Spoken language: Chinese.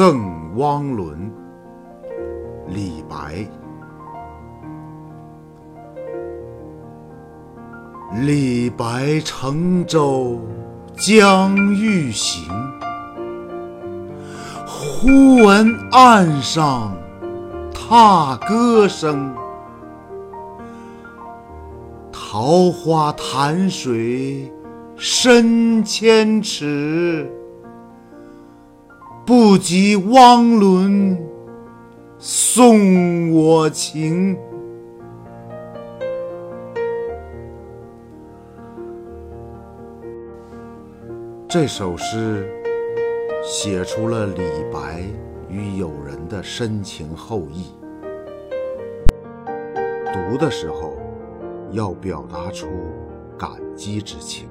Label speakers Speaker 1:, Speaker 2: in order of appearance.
Speaker 1: 赠汪伦，李白。李白乘舟将欲行，忽闻岸上踏歌声。桃花潭水深千尺，不及汪伦送我情。这首诗写出了李白与友人的深情厚谊。读的时候，要表达出感激之情。